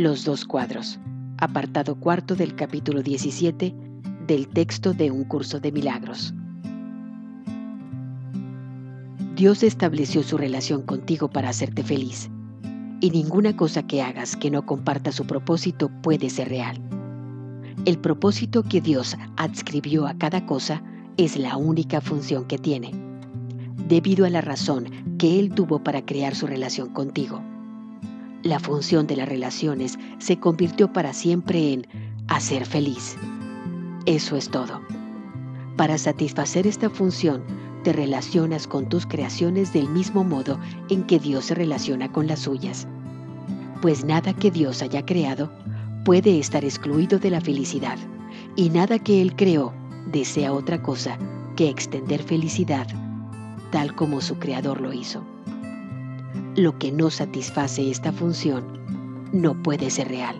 Los dos cuadros, apartado cuarto del capítulo 17 del texto de un curso de milagros. Dios estableció su relación contigo para hacerte feliz, y ninguna cosa que hagas que no comparta su propósito puede ser real. El propósito que Dios adscribió a cada cosa es la única función que tiene, debido a la razón que Él tuvo para crear su relación contigo. La función de las relaciones se convirtió para siempre en hacer feliz. Eso es todo. Para satisfacer esta función, te relacionas con tus creaciones del mismo modo en que Dios se relaciona con las suyas. Pues nada que Dios haya creado puede estar excluido de la felicidad, y nada que Él creó desea otra cosa que extender felicidad, tal como su Creador lo hizo. Lo que no satisface esta función no puede ser real.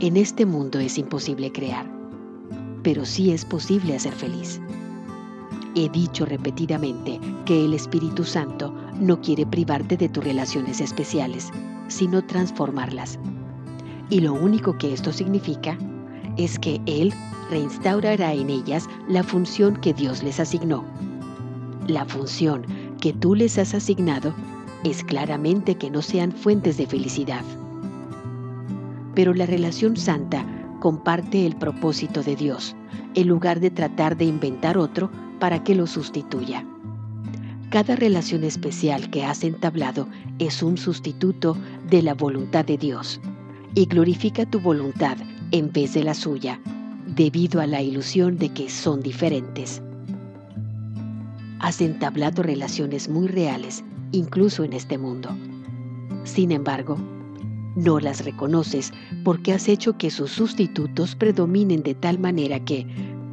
En este mundo es imposible crear, pero sí es posible hacer feliz. He dicho repetidamente que el Espíritu Santo no quiere privarte de tus relaciones especiales, sino transformarlas. Y lo único que esto significa es que Él reinstaurará en ellas la función que Dios les asignó. La función que tú les has asignado es claramente que no sean fuentes de felicidad. Pero la relación santa comparte el propósito de Dios, en lugar de tratar de inventar otro para que lo sustituya. Cada relación especial que has entablado es un sustituto de la voluntad de Dios y glorifica tu voluntad en vez de la suya, debido a la ilusión de que son diferentes. Has entablado relaciones muy reales, incluso en este mundo. Sin embargo, no las reconoces porque has hecho que sus sustitutos predominen de tal manera que,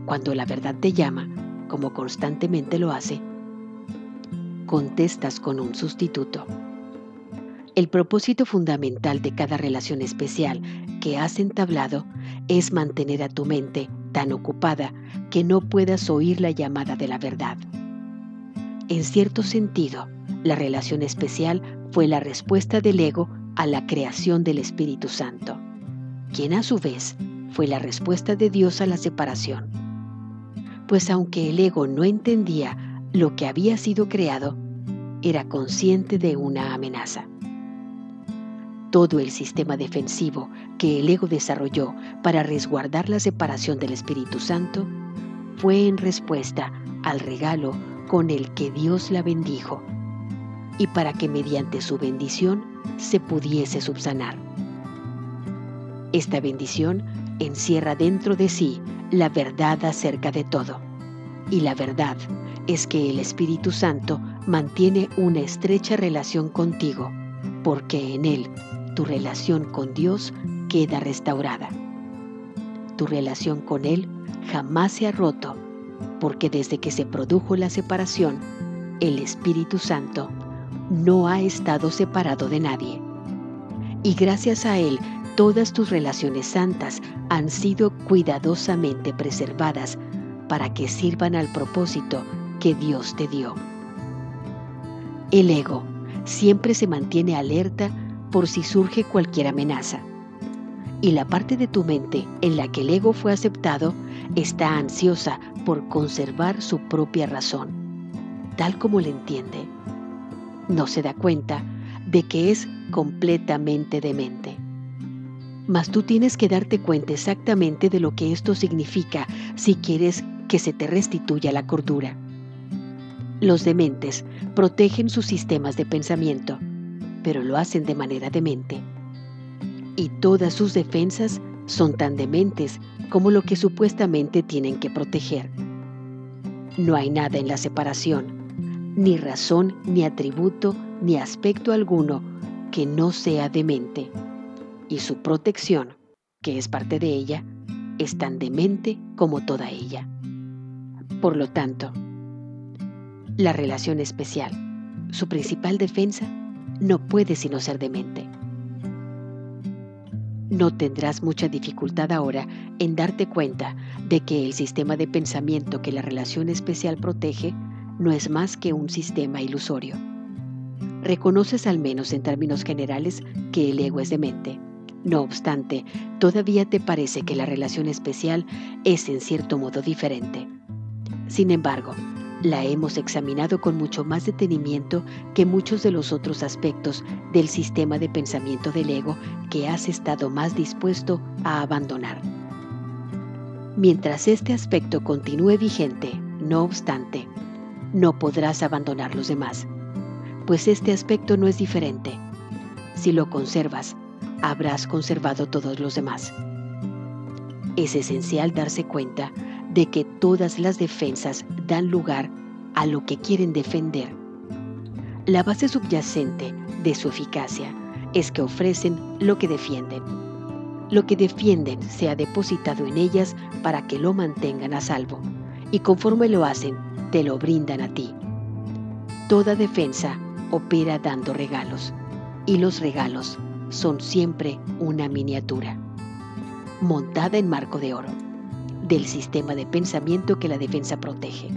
cuando la verdad te llama, como constantemente lo hace, contestas con un sustituto. El propósito fundamental de cada relación especial que has entablado es mantener a tu mente tan ocupada que no puedas oír la llamada de la verdad. En cierto sentido, la relación especial fue la respuesta del ego a la creación del Espíritu Santo, quien a su vez fue la respuesta de Dios a la separación. Pues aunque el ego no entendía lo que había sido creado, era consciente de una amenaza. Todo el sistema defensivo que el ego desarrolló para resguardar la separación del Espíritu Santo fue en respuesta al regalo con el que Dios la bendijo y para que mediante su bendición se pudiese subsanar. Esta bendición encierra dentro de sí la verdad acerca de todo. Y la verdad es que el Espíritu Santo mantiene una estrecha relación contigo, porque en Él tu relación con Dios queda restaurada. Tu relación con Él jamás se ha roto, porque desde que se produjo la separación, el Espíritu Santo no ha estado separado de nadie. Y gracias a Él, todas tus relaciones santas han sido cuidadosamente preservadas para que sirvan al propósito que Dios te dio. El ego siempre se mantiene alerta por si surge cualquier amenaza. Y la parte de tu mente en la que el ego fue aceptado está ansiosa por conservar su propia razón, tal como le entiende. No se da cuenta de que es completamente demente. Mas tú tienes que darte cuenta exactamente de lo que esto significa si quieres que se te restituya la cordura. Los dementes protegen sus sistemas de pensamiento pero lo hacen de manera demente. Y todas sus defensas son tan dementes como lo que supuestamente tienen que proteger. No hay nada en la separación, ni razón, ni atributo, ni aspecto alguno que no sea demente. Y su protección, que es parte de ella, es tan demente como toda ella. Por lo tanto, la relación especial, su principal defensa, no puede sino ser demente. No tendrás mucha dificultad ahora en darte cuenta de que el sistema de pensamiento que la relación especial protege no es más que un sistema ilusorio. reconoces al menos en términos generales que el ego es demente. No obstante, todavía te parece que la relación especial es en cierto modo diferente. Sin embargo, la hemos examinado con mucho más detenimiento que muchos de los otros aspectos del sistema de pensamiento del ego que has estado más dispuesto a abandonar. Mientras este aspecto continúe vigente, no obstante, no podrás abandonar los demás, pues este aspecto no es diferente. Si lo conservas, habrás conservado todos los demás. Es esencial darse cuenta de que todas las defensas dan lugar a lo que quieren defender. La base subyacente de su eficacia es que ofrecen lo que defienden. Lo que defienden se ha depositado en ellas para que lo mantengan a salvo, y conforme lo hacen, te lo brindan a ti. Toda defensa opera dando regalos y los regalos son siempre una miniatura, montada en marco de oro, del sistema de pensamiento que la defensa protege.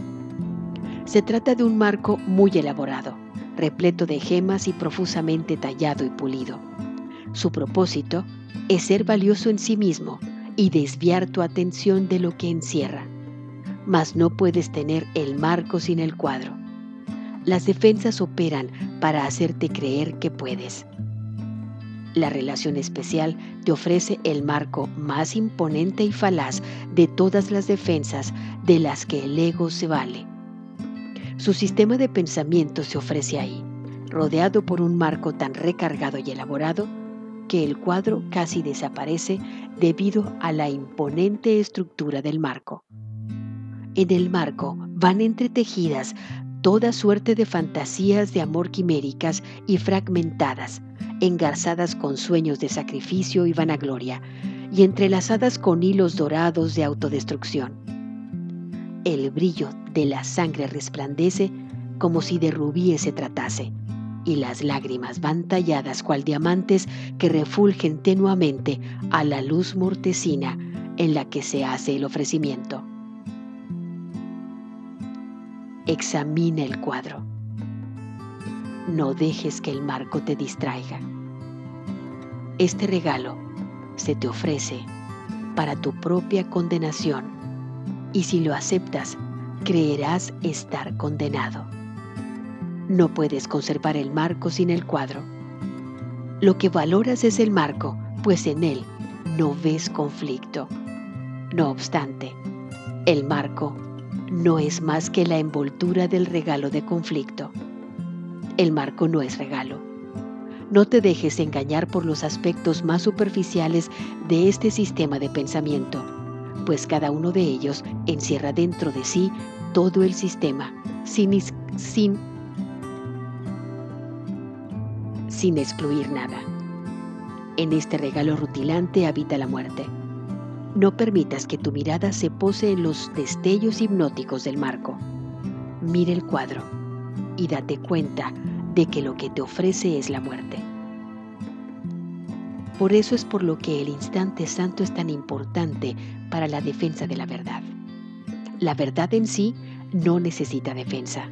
Se trata de un marco muy elaborado, repleto de gemas y profusamente tallado y pulido. Su propósito es ser valioso en sí mismo y desviar tu atención de lo que encierra mas no puedes tener el marco sin el cuadro. Las defensas operan para hacerte creer que puedes. La relación especial te ofrece el marco más imponente y falaz de todas las defensas de las que el ego se vale. Su sistema de pensamiento se ofrece ahí, rodeado por un marco tan recargado y elaborado que el cuadro casi desaparece debido a la imponente estructura del marco. En el marco van entretejidas toda suerte de fantasías de amor quiméricas y fragmentadas, engarzadas con sueños de sacrificio y vanagloria, y entrelazadas con hilos dorados de autodestrucción. El brillo de la sangre resplandece como si de rubíes se tratase, y las lágrimas van talladas cual diamantes que refulgen tenuamente a la luz mortecina en la que se hace el ofrecimiento. Examina el cuadro. No dejes que el marco te distraiga. Este regalo se te ofrece para tu propia condenación y si lo aceptas, creerás estar condenado. No puedes conservar el marco sin el cuadro. Lo que valoras es el marco, pues en él no ves conflicto. No obstante, el marco no es más que la envoltura del regalo de conflicto. El marco no es regalo. No te dejes engañar por los aspectos más superficiales de este sistema de pensamiento, pues cada uno de ellos encierra dentro de sí todo el sistema, sin, sin, sin excluir nada. En este regalo rutilante habita la muerte no permitas que tu mirada se pose en los destellos hipnóticos del marco. Mira el cuadro y date cuenta de que lo que te ofrece es la muerte. Por eso es por lo que el instante santo es tan importante para la defensa de la verdad. La verdad en sí no necesita defensa,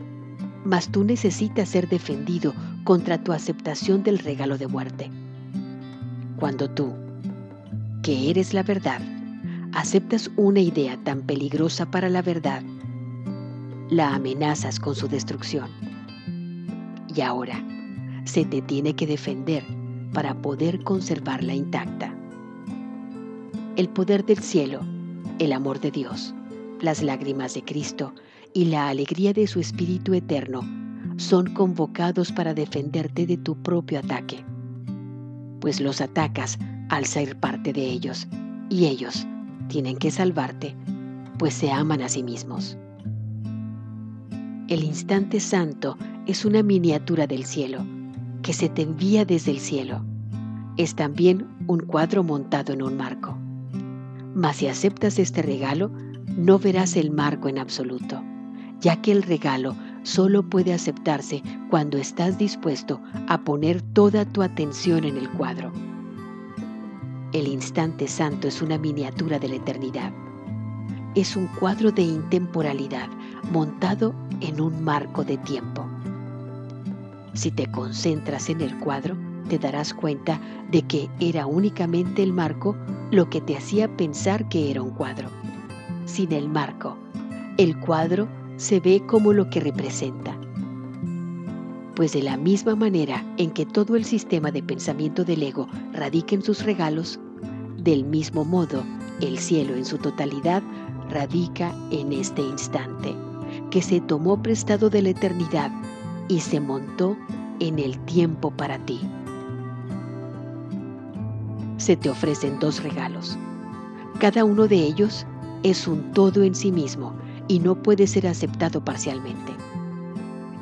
mas tú necesitas ser defendido contra tu aceptación del regalo de muerte. Cuando tú, que eres la verdad, aceptas una idea tan peligrosa para la verdad, la amenazas con su destrucción. Y ahora se te tiene que defender para poder conservarla intacta. El poder del cielo, el amor de Dios, las lágrimas de Cristo y la alegría de su Espíritu eterno son convocados para defenderte de tu propio ataque, pues los atacas al ser parte de ellos, y ellos tienen que salvarte, pues se aman a sí mismos. El instante santo es una miniatura del cielo, que se te envía desde el cielo. Es también un cuadro montado en un marco. Mas si aceptas este regalo, no verás el marco en absoluto, ya que el regalo solo puede aceptarse cuando estás dispuesto a poner toda tu atención en el cuadro. El instante santo es una miniatura de la eternidad. Es un cuadro de intemporalidad montado en un marco de tiempo. Si te concentras en el cuadro, te darás cuenta de que era únicamente el marco lo que te hacía pensar que era un cuadro. Sin el marco, el cuadro se ve como lo que representa. Pues de la misma manera en que todo el sistema de pensamiento del ego radica en sus regalos, del mismo modo el cielo en su totalidad radica en este instante, que se tomó prestado de la eternidad y se montó en el tiempo para ti. Se te ofrecen dos regalos. Cada uno de ellos es un todo en sí mismo y no puede ser aceptado parcialmente.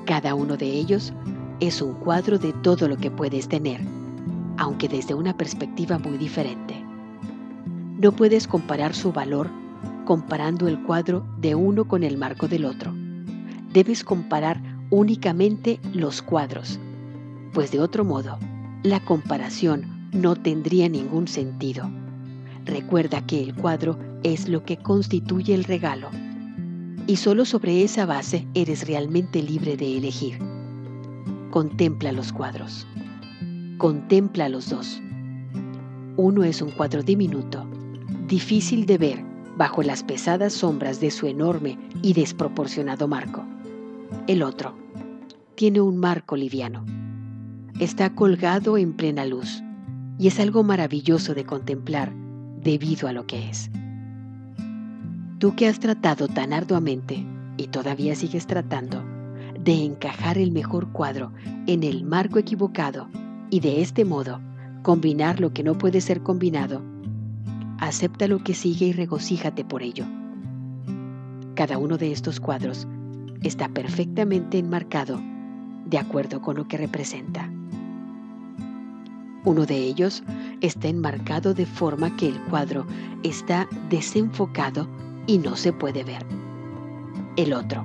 Cada uno de ellos es un cuadro de todo lo que puedes tener, aunque desde una perspectiva muy diferente. No puedes comparar su valor comparando el cuadro de uno con el marco del otro. Debes comparar únicamente los cuadros, pues de otro modo, la comparación no tendría ningún sentido. Recuerda que el cuadro es lo que constituye el regalo y solo sobre esa base eres realmente libre de elegir. Contempla los cuadros. Contempla los dos. Uno es un cuadro diminuto, difícil de ver bajo las pesadas sombras de su enorme y desproporcionado marco. El otro tiene un marco liviano. Está colgado en plena luz y es algo maravilloso de contemplar debido a lo que es. Tú que has tratado tan arduamente y todavía sigues tratando de encajar el mejor cuadro en el marco equivocado y de este modo combinar lo que no puede ser combinado, acepta lo que sigue y regocíjate por ello. Cada uno de estos cuadros está perfectamente enmarcado de acuerdo con lo que representa. Uno de ellos está enmarcado de forma que el cuadro está desenfocado y no se puede ver. El otro,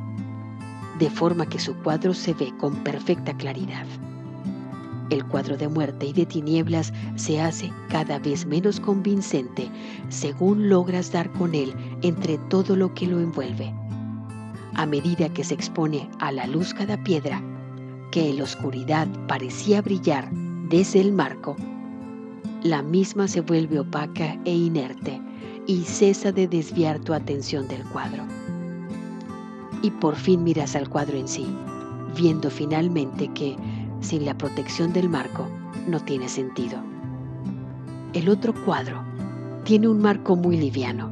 de forma que su cuadro se ve con perfecta claridad. El cuadro de muerte y de tinieblas se hace cada vez menos convincente según logras dar con él entre todo lo que lo envuelve. A medida que se expone a la luz cada piedra, que en la oscuridad parecía brillar desde el marco, la misma se vuelve opaca e inerte y cesa de desviar tu atención del cuadro. Y por fin miras al cuadro en sí, viendo finalmente que, sin la protección del marco, no tiene sentido. El otro cuadro tiene un marco muy liviano,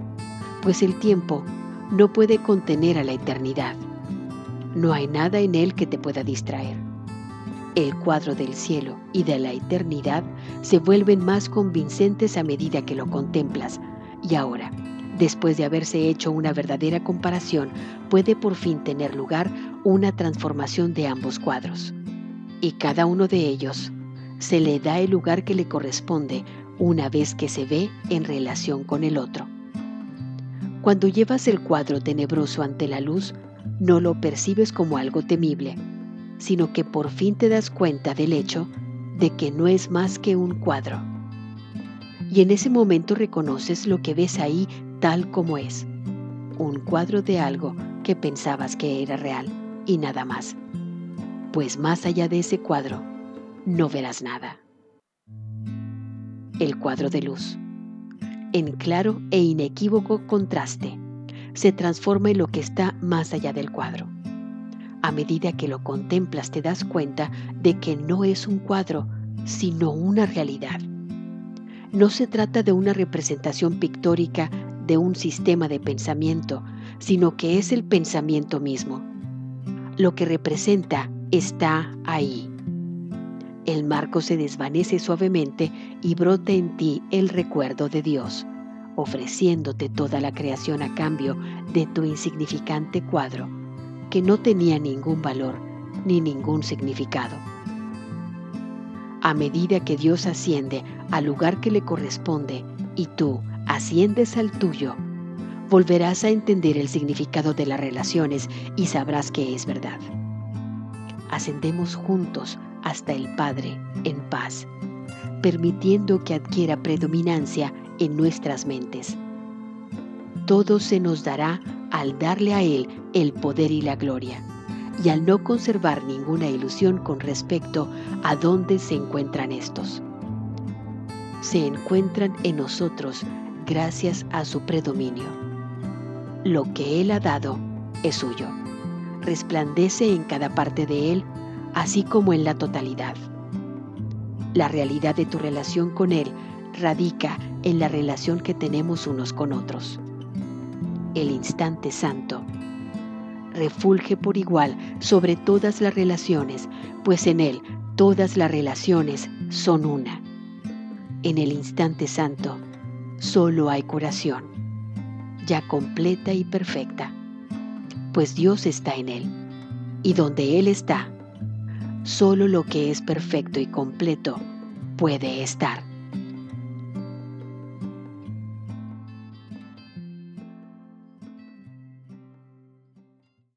pues el tiempo no puede contener a la eternidad. No hay nada en él que te pueda distraer. El cuadro del cielo y de la eternidad se vuelven más convincentes a medida que lo contemplas, y ahora, después de haberse hecho una verdadera comparación, puede por fin tener lugar una transformación de ambos cuadros. Y cada uno de ellos se le da el lugar que le corresponde una vez que se ve en relación con el otro. Cuando llevas el cuadro tenebroso ante la luz, no lo percibes como algo temible, sino que por fin te das cuenta del hecho de que no es más que un cuadro y en ese momento reconoces lo que ves ahí tal como es, un cuadro de algo que pensabas que era real y nada más, pues más allá de ese cuadro no verás nada. El cuadro de luz, en claro e inequívoco contraste, se transforma en lo que está más allá del cuadro. A medida que lo contemplas te das cuenta de que no es un cuadro, sino una realidad no se trata de una representación pictórica de un sistema de pensamiento, sino que es el pensamiento mismo. Lo que representa está ahí. El marco se desvanece suavemente y brota en ti el recuerdo de Dios, ofreciéndote toda la creación a cambio de tu insignificante cuadro, que no tenía ningún valor ni ningún significado. A medida que Dios asciende al lugar que le corresponde y tú asciendes al tuyo, volverás a entender el significado de las relaciones y sabrás que es verdad. Ascendemos juntos hasta el Padre en paz, permitiendo que adquiera predominancia en nuestras mentes. Todo se nos dará al darle a Él el poder y la gloria, y al no conservar ninguna ilusión con respecto a dónde se encuentran estos. Se encuentran en nosotros gracias a su predominio. Lo que Él ha dado es suyo. Resplandece en cada parte de Él, así como en la totalidad. La realidad de tu relación con Él radica en la relación que tenemos unos con otros. El instante santo refulge por igual sobre todas las relaciones, pues en Él todas las relaciones son una. En el instante santo solo hay curación, ya completa y perfecta, pues Dios está en Él, y donde Él está, solo lo que es perfecto y completo puede estar.